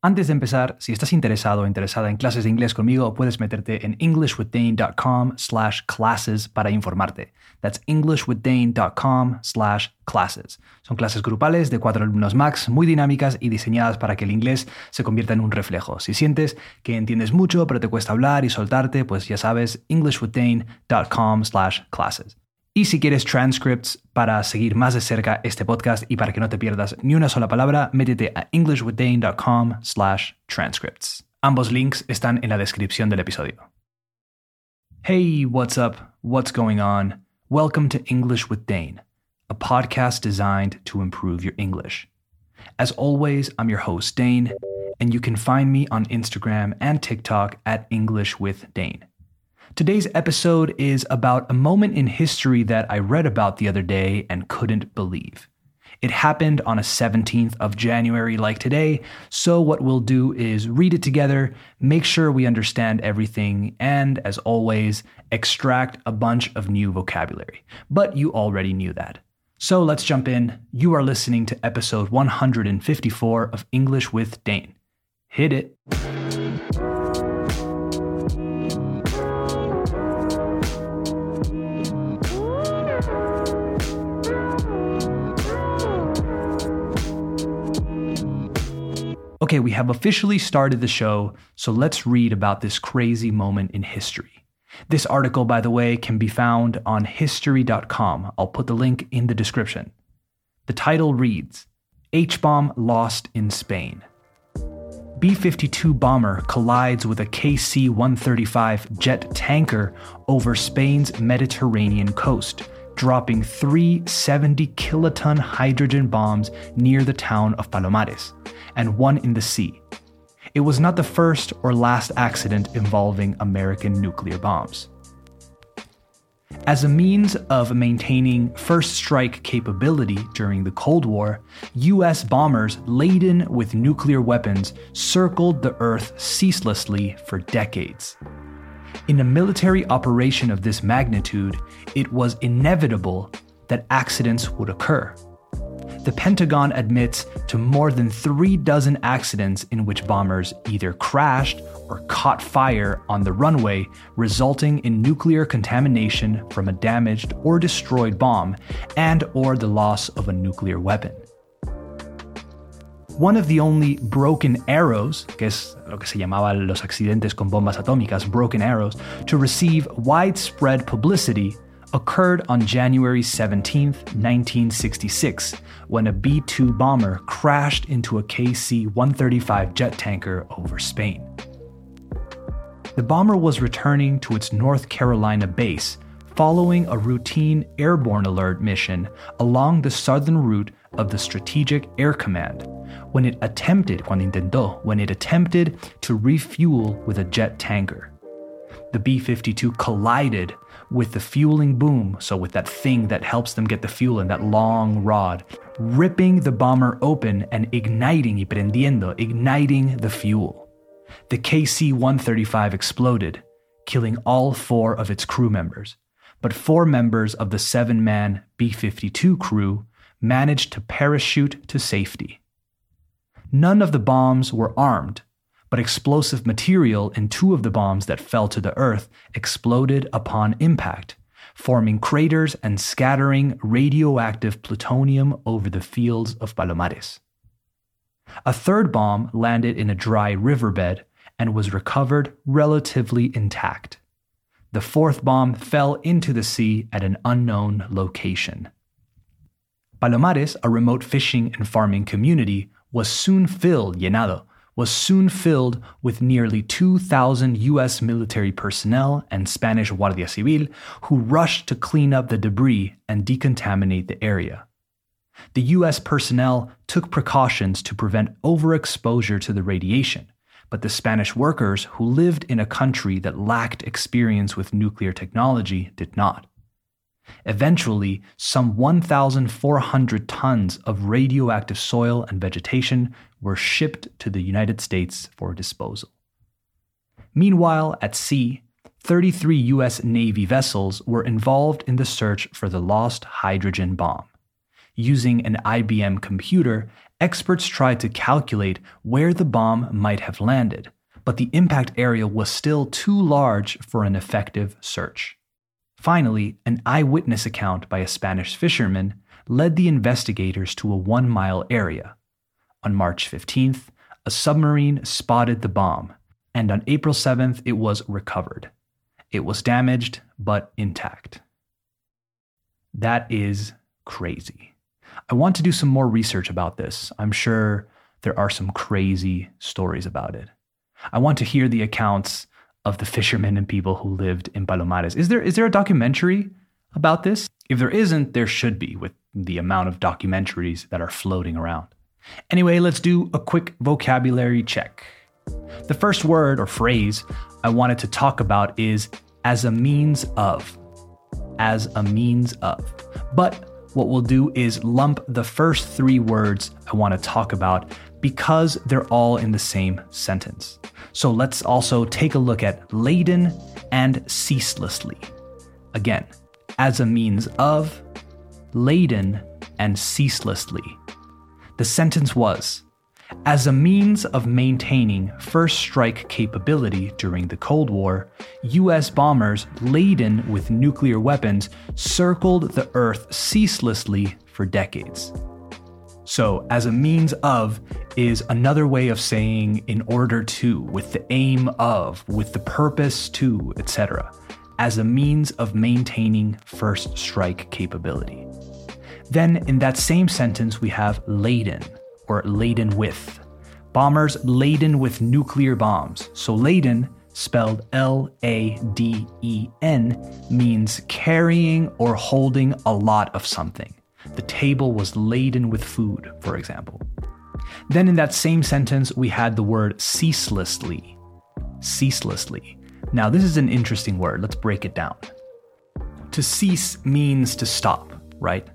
Antes de empezar, si estás interesado o interesada en clases de inglés conmigo, puedes meterte en englishwithdane.com slash classes para informarte. That's englishwithdane.com slash classes. Son clases grupales de cuatro alumnos max, muy dinámicas y diseñadas para que el inglés se convierta en un reflejo. Si sientes que entiendes mucho pero te cuesta hablar y soltarte, pues ya sabes, englishwithdane.com slash classes. Y si quieres transcripts para seguir más de cerca este podcast y para que no te pierdas ni una sola palabra, métete a englishwithdane.com slash transcripts. Ambos links están en la descripción del episodio. Hey, what's up? What's going on? Welcome to English with Dane, a podcast designed to improve your English. As always, I'm your host, Dane, and you can find me on Instagram and TikTok at English with Dane. Today's episode is about a moment in history that I read about the other day and couldn't believe. It happened on a 17th of January, like today, so what we'll do is read it together, make sure we understand everything, and as always, extract a bunch of new vocabulary. But you already knew that. So let's jump in. You are listening to episode 154 of English with Dane. Hit it. Okay, we have officially started the show, so let's read about this crazy moment in history. This article, by the way, can be found on history.com. I'll put the link in the description. The title reads H bomb lost in Spain. B 52 bomber collides with a KC 135 jet tanker over Spain's Mediterranean coast, dropping three 70 kiloton hydrogen bombs near the town of Palomares and one in the sea. It was not the first or last accident involving American nuclear bombs. As a means of maintaining first strike capability during the Cold War, US bombers laden with nuclear weapons circled the Earth ceaselessly for decades. In a military operation of this magnitude, it was inevitable that accidents would occur the Pentagon admits to more than three dozen accidents in which bombers either crashed or caught fire on the runway, resulting in nuclear contamination from a damaged or destroyed bomb and or the loss of a nuclear weapon. One of the only broken arrows, que es lo que se llamaba los accidentes con bombas atómicas, broken arrows, to receive widespread publicity occurred on January 17, 1966, when a B 2 bomber crashed into a KC 135 jet tanker over Spain. The bomber was returning to its North Carolina base following a routine airborne alert mission along the southern route of the Strategic Air Command when it attempted, cuando intentó, when it attempted to refuel with a jet tanker. The B 52 collided with the fueling boom, so with that thing that helps them get the fuel in, that long rod, ripping the bomber open and igniting y prendiendo, igniting the fuel. The KC 135 exploded, killing all four of its crew members, but four members of the seven man B 52 crew managed to parachute to safety. None of the bombs were armed, but explosive material in two of the bombs that fell to the earth exploded upon impact, forming craters and scattering radioactive plutonium over the fields of Palomares. A third bomb landed in a dry riverbed and was recovered relatively intact. The fourth bomb fell into the sea at an unknown location. Palomares, a remote fishing and farming community, was soon filled, llenado, was soon filled with nearly 2,000 US military personnel and Spanish Guardia Civil who rushed to clean up the debris and decontaminate the area. The US personnel took precautions to prevent overexposure to the radiation, but the Spanish workers who lived in a country that lacked experience with nuclear technology did not. Eventually, some 1,400 tons of radioactive soil and vegetation were shipped to the United States for disposal. Meanwhile, at sea, 33 U.S. Navy vessels were involved in the search for the lost hydrogen bomb. Using an IBM computer experts tried to calculate where the bomb might have landed, but the impact area was still too large for an effective search. Finally, an eyewitness account by a Spanish fisherman led the investigators to a one mile area. On March 15th, a submarine spotted the bomb, and on April 7th, it was recovered. It was damaged, but intact. That is crazy. I want to do some more research about this. I'm sure there are some crazy stories about it. I want to hear the accounts of the fishermen and people who lived in Palomares. Is there is there a documentary about this? If there isn't, there should be with the amount of documentaries that are floating around. Anyway, let's do a quick vocabulary check. The first word or phrase I wanted to talk about is as a means of. As a means of. But what we'll do is lump the first three words I want to talk about because they're all in the same sentence. So let's also take a look at laden and ceaselessly. Again, as a means of, laden, and ceaselessly. The sentence was as a means of maintaining first strike capability during the Cold War, US bombers laden with nuclear weapons circled the Earth ceaselessly for decades. So, as a means of is another way of saying in order to, with the aim of, with the purpose to, etc., as a means of maintaining first strike capability. Then, in that same sentence, we have laden, or laden with. Bombers laden with nuclear bombs. So laden, spelled L A D E N, means carrying or holding a lot of something. The table was laden with food, for example. Then in that same sentence, we had the word ceaselessly. Ceaselessly. Now, this is an interesting word. Let's break it down. To cease means to stop, right?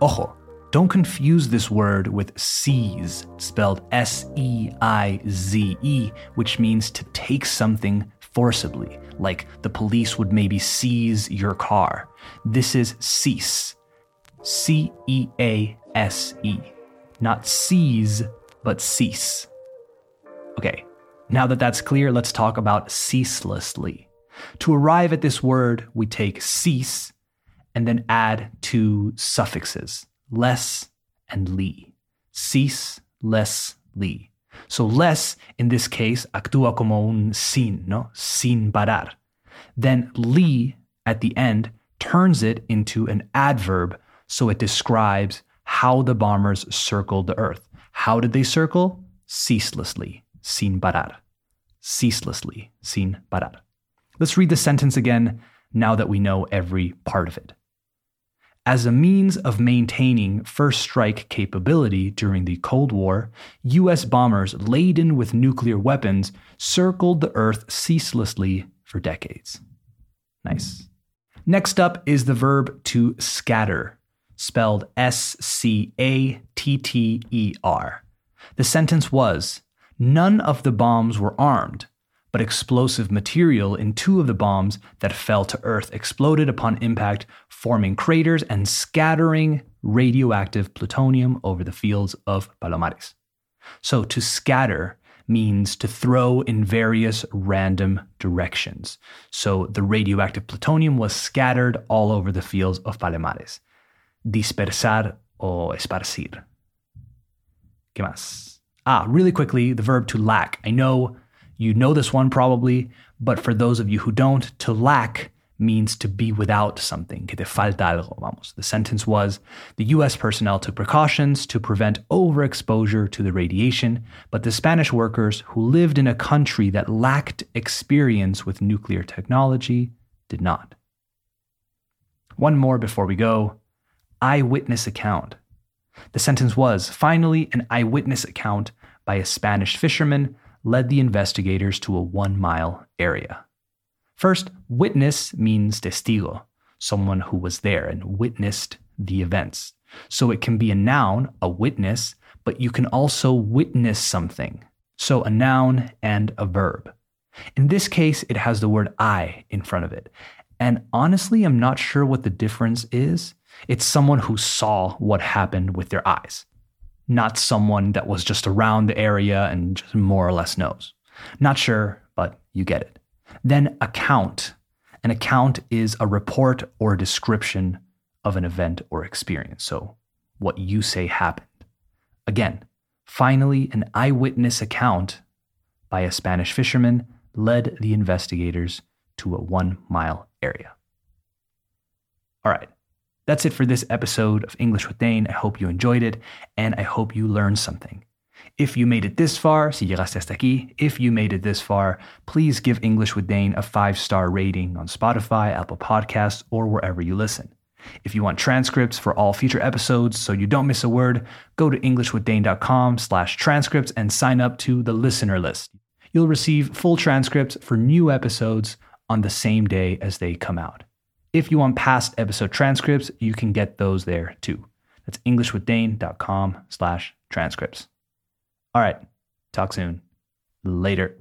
Ojo, don't confuse this word with seize, spelled S E I Z E, which means to take something forcibly, like the police would maybe seize your car. This is cease, C E A S E, not seize, but cease. Okay, now that that's clear, let's talk about ceaselessly. To arrive at this word, we take cease and then add two suffixes less, and li. Cease, less, li. So less, in this case, actúa como un sin, no? Sin parar. Then li, at the end, turns it into an adverb so it describes how the bombers circled the earth. How did they circle? Ceaselessly, sin parar. Ceaselessly, sin parar. Let's read the sentence again now that we know every part of it. As a means of maintaining first strike capability during the Cold War, US bombers laden with nuclear weapons circled the Earth ceaselessly for decades. Nice. Next up is the verb to scatter, spelled S C A T T E R. The sentence was None of the bombs were armed, but explosive material in two of the bombs that fell to Earth exploded upon impact, forming craters and scattering radioactive plutonium over the fields of Palomares. So, to scatter means to throw in various random directions. So, the radioactive plutonium was scattered all over the fields of Palomares. Dispersar o esparcir. ¿Qué más? Ah, really quickly, the verb to lack. I know you know this one probably, but for those of you who don't, to lack means to be without something, que te falta algo, vamos. The sentence was the US personnel took precautions to prevent overexposure to the radiation, but the Spanish workers who lived in a country that lacked experience with nuclear technology did not. One more before we go eyewitness account. The sentence was finally an eyewitness account by a Spanish fisherman led the investigators to a one mile area. First, witness means testigo, someone who was there and witnessed the events. So it can be a noun, a witness, but you can also witness something. So a noun and a verb. In this case, it has the word eye in front of it. And honestly, I'm not sure what the difference is. It's someone who saw what happened with their eyes. Not someone that was just around the area and just more or less knows. Not sure, but you get it. Then account. An account is a report or a description of an event or experience. So, what you say happened. Again, finally, an eyewitness account by a Spanish fisherman led the investigators to a one mile area. All right, that's it for this episode of English with Dane. I hope you enjoyed it and I hope you learned something. If you made it this far, si llegaste hasta aquí, if you made it this far, please give English with Dane a five star rating on Spotify, Apple Podcasts, or wherever you listen. If you want transcripts for all future episodes so you don't miss a word, go to englishwithdane.com slash transcripts and sign up to the listener list. You'll receive full transcripts for new episodes on the same day as they come out. If you want past episode transcripts, you can get those there too. That's englishwithdane.com slash transcripts. All right. Talk soon. Later.